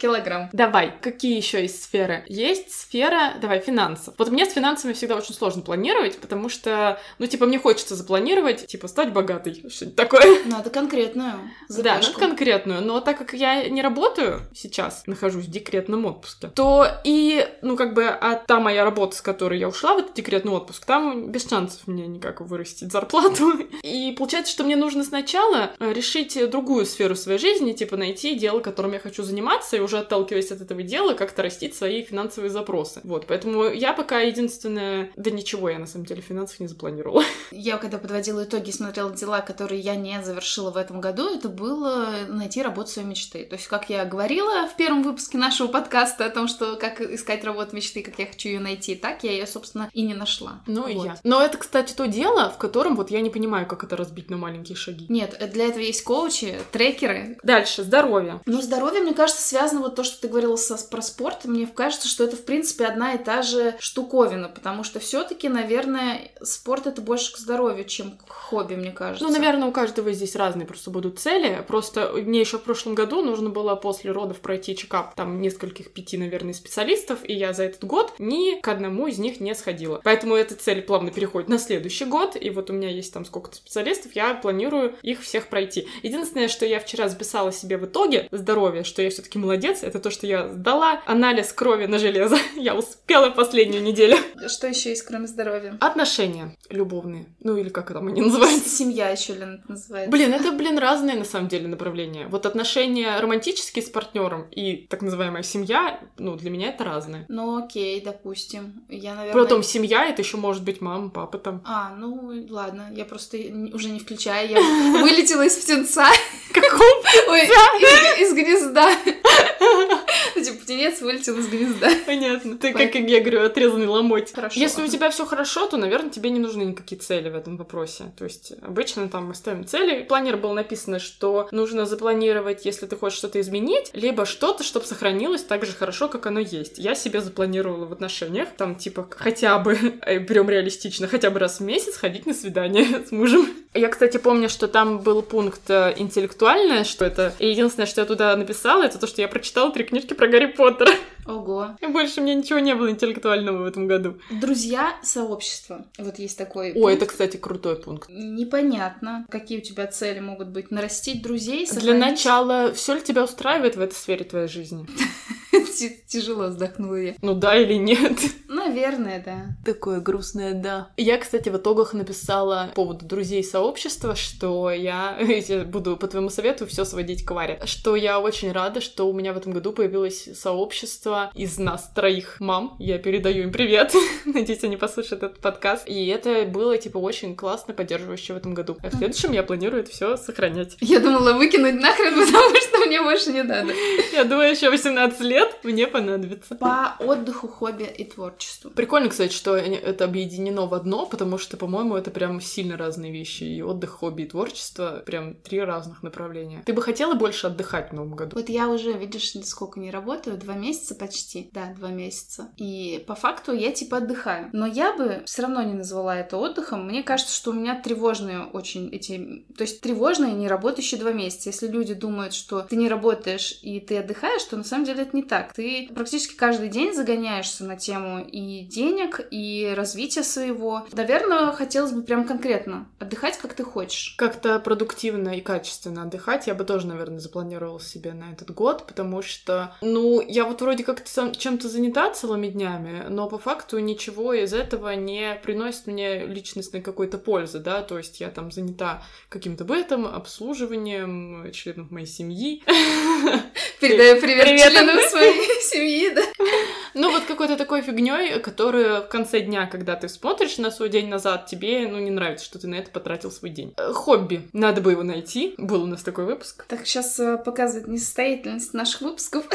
килограмм. Давай, какие еще есть сферы? Есть сфера, давай, финансов. Вот мне с финансами всегда очень сложно планировать, потому что, ну, типа, мне хочется запланировать, типа, стать богатой, что-нибудь такое. Надо конкретную задачку. Да, надо конкретную. Но так как я не работаю сейчас, нахожусь в декретном отпуске, то и, ну, как бы, а та моя работа, с которой я ушла в этот декретный отпуск, там без шансов мне никак вырастить зарплату. И получается, что мне нужно сначала решить другую сферу своей жизни, типа, найти дело, которым я хочу заниматься, и уже отталкиваясь от этого дела, как-то растить свои финансовые запросы. Вот, поэтому я пока единственное... Да ничего я, на самом деле, финансов не запланировала. Я, когда подводила итоги, смотрела дела, которые я не завершила в этом году, это было найти работу своей мечты. То есть, как я говорила в первом выпуске нашего подкаста о том, что как искать работу мечты, как я хочу ее найти, так я ее, собственно, и не нашла. Ну вот. и я. Но это, кстати, то дело, в котором вот я не понимаю, как это разбить на маленькие шаги. Нет, для этого есть коучи, трекеры. Дальше, здоровье. Ну, здоровье, мне кажется, связано вот то, что ты говорила со, про спорт, мне кажется, что это, в принципе, одна и та же штуковина, потому что все таки наверное, спорт — это больше к здоровью, чем к хобби, мне кажется. Ну, наверное, у каждого здесь разные просто будут цели. Просто мне еще в прошлом году нужно было после родов пройти чекап там нескольких пяти, наверное, специалистов, и я за этот год ни к одному из них не сходила. Поэтому эта цель плавно переходит на следующий год, и вот у меня есть там сколько-то специалистов, я планирую их всех пройти. Единственное, что я вчера записала себе в итоге здоровье, что я все-таки молодец, это то, что я сдала анализ крови на железо. Я успела последнюю неделю. Что еще есть, кроме здоровья? Отношения любовные. Ну или как там они называются? Семья еще, Лена, называется. Блин, это, блин, разные на самом деле направления. Вот отношения романтические с партнером и так называемая семья, ну, для меня это разные. Ну, окей, допустим. Я, наверное... Потом семья, это еще может быть мама, папа там. А, ну, ладно, я просто уже не включаю, я вылетела из птенца. Какого Ой, из гнезда. Ну, типа, птенец вылетел из гнезда. Понятно. Ты, как я говорю, отрезанный ломоть. Хорошо. Если у тебя все хорошо, то, наверное, тебе не нужны никакие цели в этом вопросе. То есть обычно там мы ставим цели. В планере было написано, что нужно запланировать, если ты хочешь что-то изменить, либо что-то, чтобы сохранилось так же хорошо, как оно есть. Я себе запланировала в отношениях, там, типа, хотя бы, берем реалистично, хотя бы раз в месяц ходить на свидание с мужем. Я, кстати, помню, что там был пункт э, интеллектуальное, что это... И единственное, что я туда написала, это то, что я прочитала три книжки про Гарри Поттера. Ого. И больше мне ничего не было интеллектуального в этом году. Друзья сообщества. Вот есть такой. О, пункт. это, кстати, крутой пункт. Непонятно, какие у тебя цели могут быть. Нарастить друзей, Для сохранить... начала, все ли тебя устраивает в этой сфере твоей жизни? Тяжело вздохнула я. Ну да или нет? Наверное, да. Такое грустное «да». Я, кстати, в итогах написала по поводу друзей сообщества, что я, я буду по твоему совету все сводить к Варе, что я очень рада, что у меня в этом году появилось сообщество из нас троих мам. Я передаю им привет. Надеюсь, они послушают этот подкаст. И это было, типа, очень классно поддерживающе в этом году. А в следующем я планирую это все сохранять. Я думала выкинуть нахрен, потому что мне больше не надо. Я думаю, еще 18 лет мне понадобится. По отдыху, хобби и творчеству. Прикольно, кстати, что это объединено в одно, потому что, по-моему, это прям сильно разные вещи. И отдых, хобби и творчество прям три разных направления. Ты бы хотела больше отдыхать в новом году? Вот я уже, видишь, сколько не работаю, два месяца почти, да, два месяца. И по факту я типа отдыхаю. Но я бы все равно не назвала это отдыхом. Мне кажется, что у меня тревожные очень эти... То есть тревожные, не работающие два месяца. Если люди думают, что ты не работаешь и ты отдыхаешь, то на самом деле это не так. Ты практически каждый день загоняешься на тему и денег, и развития своего. Наверное, хотелось бы прям конкретно отдыхать, как ты хочешь. Как-то продуктивно и качественно отдыхать я бы тоже, наверное, запланировала себе на этот год, потому что, ну, я вот вроде как чем-то занята целыми днями, но по факту ничего из этого не приносит мне личностной какой-то пользы, да, то есть я там занята каким-то бытом, обслуживанием членов моей семьи, Передаю привет, Привет. членам своей семьи, да. Ну, вот какой-то такой фигней, которая в конце дня, когда ты смотришь на свой день назад, тебе, ну, не нравится, что ты на это потратил свой день. Э, Хобби. Надо бы его найти. Был у нас такой выпуск. Так, сейчас показывает несостоятельность наших выпусков.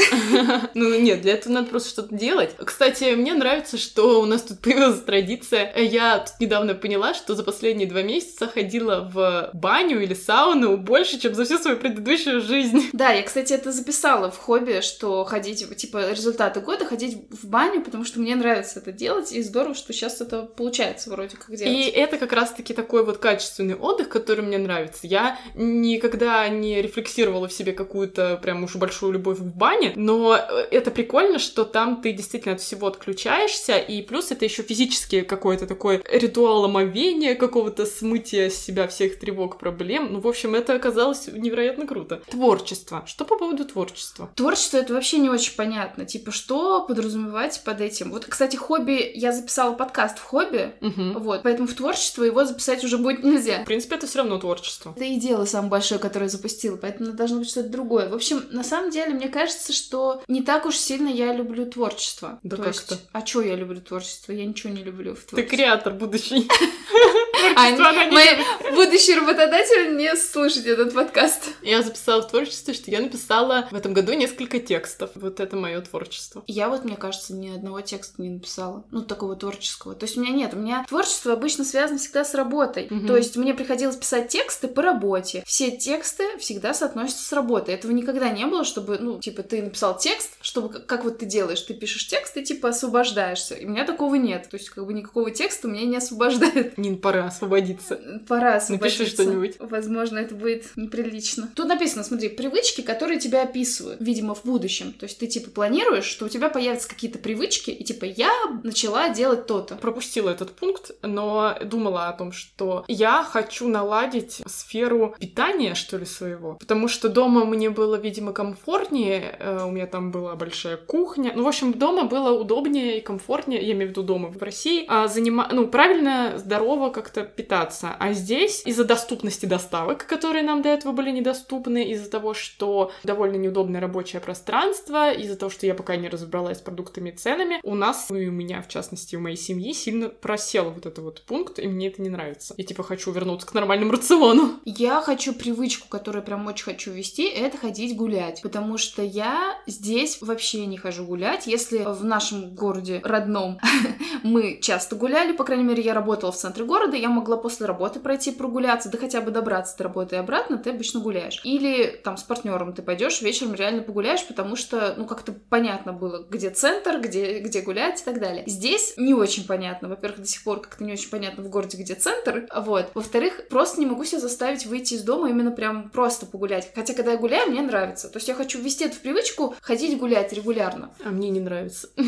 Ну, нет, для этого надо просто что-то делать. Кстати, мне нравится, что у нас тут появилась традиция. Я тут недавно поняла, что за последние два месяца ходила в баню или сауну больше, чем за всю свою предыдущую жизнь. Да, я, кстати, это записала в хобби, что ходить, типа, результаты года, ходить в баню, потому что мне нравится это делать, и здорово, что сейчас это получается вроде как делать. И это как раз-таки такой вот качественный отдых, который мне нравится. Я никогда не рефлексировала в себе какую-то прям уж большую любовь в бане, но э, это прикольно, что там ты действительно от всего отключаешься, и плюс это еще физически какой-то такой ритуал омовения, какого-то смытия с себя всех тревог, проблем. Ну, в общем, это оказалось невероятно круто. Творчество. Что по поводу творчества? Творчество это вообще не очень понятно. Типа, что подразумевать под этим? Вот, кстати, хобби, я записала подкаст в хобби, Мгм. вот, поэтому в творчество его записать уже будет нельзя. В принципе, это все равно творчество. Это и дело самое большое, которое я запустила, поэтому должно быть что-то другое. В общем, на самом деле, мне кажется, что не так уж сильно я люблю творчество. Да То как есть, это? а чё я люблю творчество? Я ничего не люблю в Ты творчестве. креатор будущий. творчество она не будущие работодатели не слушать этот подкаст. Я записала в творчестве, что я написала в этом году несколько текстов. Вот это мое творчество. Я вот, мне кажется, ни одного текста не написала. Ну, такого творческого. То есть у меня нет. У меня творчество обычно связано всегда с работой. Мгм. То есть мне приходилось писать тексты по работе. Все тексты всегда соотносятся с работой. Этого никогда не было, чтобы, ну, типа, ты написал текст, чтобы, как, как вот ты делаешь, ты пишешь текст и, типа, освобождаешься. И у меня такого нет. То есть, как бы, никакого текста меня не освобождает. Нин, пора освободиться. Пора Напиши освободиться. что-нибудь. Возможно, это будет неприлично. Тут написано, смотри, привычки, которые тебя описывают, видимо, в будущем. То есть ты, типа, планируешь, что у тебя появятся какие-то привычки, и, типа, я начала делать то-то. пропустила этот пункт, но думала о том, что я хочу наладить сферу питания, что ли, своего. Потому что дома мне было, видимо, комфортнее, э, у меня там была большая кухня. Ну, в общем, дома было удобнее и комфортнее, я имею в виду дома в России, а занима... ну, правильно, здорово как-то питаться. А здесь из-за доступности доставок, которые нам до этого были недоступны, из-за того, что довольно неудобное рабочее пространство, из-за того, что я пока не разобралась с продуктами и ценами, у нас, ну и у меня, в частности, у моей семьи, сильно просел вот этот вот пункт, и мне это не нравится. Я типа хочу вернуться к нормальному рациону. Я хочу привычку, которую прям очень хочу вести, это ходить гулять. Потому что я здесь вообще не хожу гулять. Если в нашем городе родном мы часто гуляли, по крайней мере, я работала в центре города, я могла после работы пройти прогуляться, да хотя бы добраться до работы и обратно, ты обычно гуляешь. Или там с партнером ты пойдешь вечером реально погуляешь, потому что, ну, как-то понятно было, где центр, где, где гулять и так далее. Здесь не очень понятно. Во-первых, до сих пор как-то не очень понятно в городе, где центр. Вот. Во-вторых, просто не могу себя заставить выйти из дома именно прям просто погулять. Хотя, когда я гуляю, мне нравится. То есть я хочу ввести это в привычку, ходить гулять регулярно. А мне не нравится.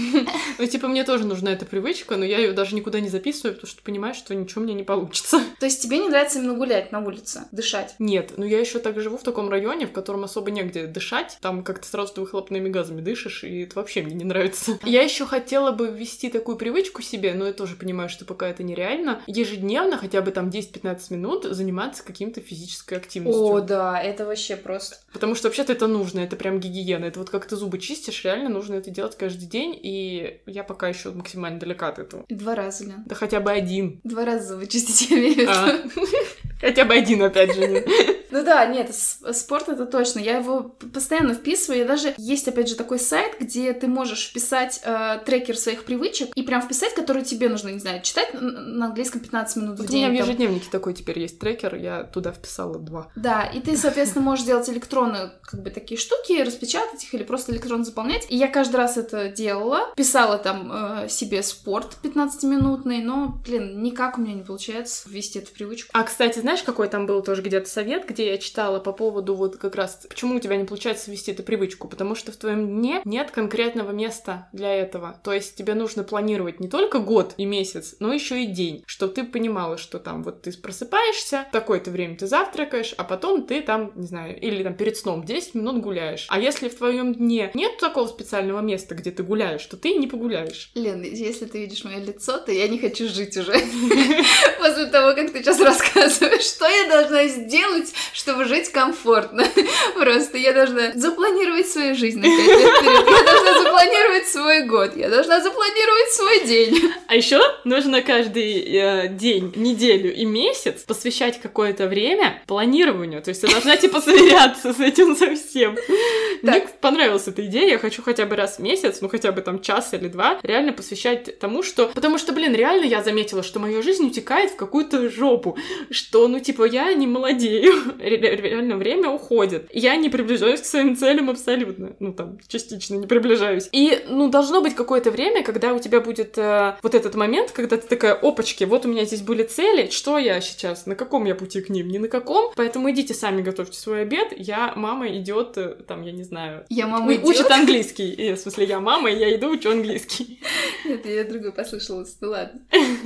Ну, типа, мне тоже нужна эта привычка, но я ее даже никуда не записываю, потому что понимаю, что ничего мне не получится. То есть тебе не нравится именно гулять на улице, дышать? Нет, ну я еще так живу в таком районе, в котором особо негде дышать. Там как-то сразу ты выхлопными газами дышишь, и это вообще мне не нравится. Я еще хотела бы ввести такую привычку себе, но я тоже понимаю, что пока это нереально. Ежедневно, хотя бы там 10-15 минут, заниматься каким-то физической активностью. О, да, это вообще просто. Потому что вообще-то это нужно, это прям гигиена. Это вот как ты зубы чистишь, реально нужно это делать каждый день, и я пока еще максимально далека от этого. Два раза, Лен. Да хотя бы один. Два раза зубы чистить я имею в виду. Хотя бы один, опять же. Ну да, нет, спорт это точно. Я его постоянно вписываю. И даже есть, опять же, такой сайт, где ты можешь вписать э, трекер своих привычек и прям вписать, которые тебе нужно, не знаю, читать на английском 15 минут в Вот у меня день. в ежедневнике такой теперь есть трекер, я туда вписала два. Да, и ты, соответственно, можешь делать электронно, как бы, такие штуки, распечатать их или просто электронно заполнять. И я каждый раз это делала. Писала там э, себе спорт 15-минутный, но, блин, никак у меня не получается ввести эту привычку. А, кстати, знаешь, какой там был тоже где-то совет, где я читала по поводу вот как раз, почему у тебя не получается вести эту привычку? Потому что в твоем дне нет конкретного места для этого. То есть тебе нужно планировать не только год и месяц, но еще и день, чтобы ты понимала, что там вот ты просыпаешься, такое-то время ты завтракаешь, а потом ты там, не знаю, или там перед сном 10 минут гуляешь. А если в твоем дне нет такого специального места, где ты гуляешь, то ты не погуляешь. Лен, если ты видишь мое лицо, то я не хочу жить уже. После того, как ты сейчас рассказываешь, что я должна сделать, чтобы жить комфортно. Просто я должна запланировать свою жизнь на пять лет вперед. Я должна запланировать свой год. Я должна запланировать свой день. А еще нужно каждый э, день, неделю и месяц посвящать какое-то время планированию. То есть ты должна типа сверяться с этим совсем. Мне Так. понравилась эта идея. Я хочу хотя бы раз в месяц, ну хотя бы там час или два, реально посвящать тому, что... Потому что, блин, реально я заметила, что моя жизнь утекает в какую-то жопу. Что, ну типа, я не молодею. Ре- ре- Реально время уходит. Я не приближаюсь к своим целям абсолютно. Ну там, частично не приближаюсь. И, ну, должно быть какое-то время, когда у тебя будет э, вот этот момент, когда ты такая, опачки, вот у меня здесь были цели, что я сейчас, на каком я пути к ним, ни на каком, поэтому идите сами готовьте свой обед, я, мама идет, э, там, я не знаю, Я мама идёт. учит английский, И, в смысле, я мама, и я иду учу английский. Нет, я другой послышалась. Ну ладно.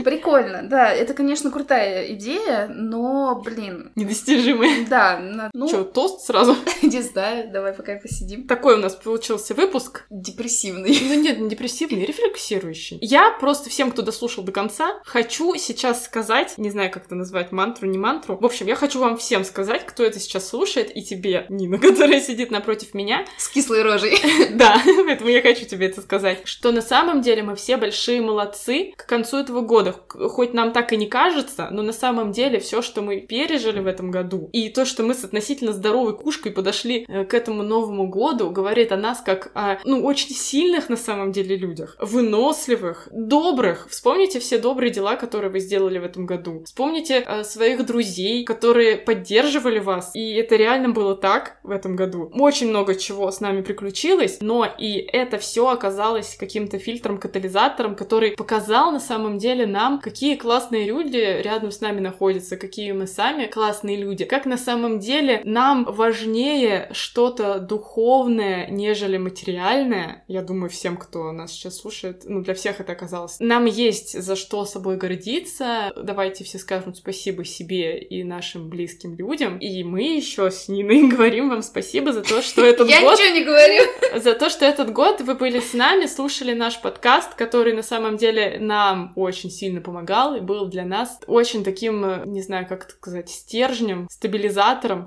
Прикольно, да. Это, конечно, крутая идея, но, блин, Недостижимые. Да, на- ну, Чё, тост сразу? не знаю, давай пока посидим. Такой у нас получился выпуск. Депрессивный. Ну нет, не депрессивный, рефлексирующий. Я просто всем, кто дослушал до конца, хочу сейчас сказать, не знаю, как это назвать, мантру, не мантру. В общем, я хочу вам всем сказать, кто это сейчас слушает, и тебе, Нина, которая сидит напротив меня, С кислой рожей. Да, поэтому я хочу тебе это сказать. Что на самом деле мы все большие молодцы к концу этого года. Хоть нам так и не кажется, но на самом деле все, что мы пережили в этом году, и то, что мы с относительно здоровой кушкой подошли э, к этому Новому году, говорит о нас как о, ну, очень сильных на самом деле людях. Выносливых, добрых. Вспомните все добрые дела, которые вы сделали в этом году. Вспомните э, своих друзей, которые поддерживали вас. И это реально было так в этом году. Очень много чего с нами приключилось, но и это все оказалось каким-то фильтром, катализатором, который показал на самом деле нам, какие классные люди рядом с нами находятся, какие мы сами классные люди, как на самом деле нам важнее что-то духовное, нежели материальное. Я думаю, всем, кто нас сейчас слушает, ну, для всех это оказалось. Нам есть за что собой гордиться. Давайте все скажем спасибо себе и нашим близким людям. И мы еще с Ниной говорим вам спасибо за то, что этот Я год ничего не говорю. за то, что этот год вы были с нами, слушали наш подкаст, который на самом деле нам очень сильно помогал и был для нас очень таким, не знаю, как сказать, стержнем, стабилизатором,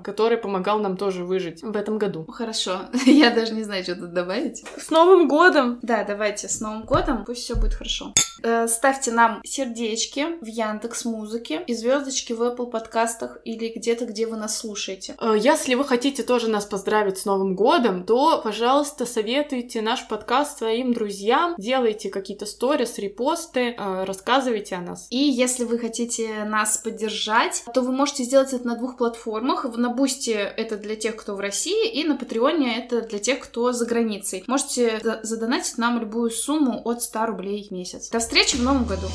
который помогал нам тоже выжить в этом году. Хорошо, я даже не знаю, что тут добавить. С Новым годом! Да, давайте с Новым годом, пусть все будет хорошо. Э, ставьте нам сердечки в Яндекс Музыке и звездочки в Apple подкастах или где-то, где вы нас слушаете. Э, Если вы хотите тоже нас поздравить с Новым годом, то, пожалуйста, советуйте наш подкаст своим друзьям, делайте какие-то сторис, репосты, э, рассказывайте о нас. И если вы хотите нас поддержать, то вы можете сделать это на двух платформах. На Boosty это для тех, кто в России, и на Patreon е это для тех, кто за границей. Можете за- задонатить нам любую сумму от 100 рублей в месяц. До встречи в новом году!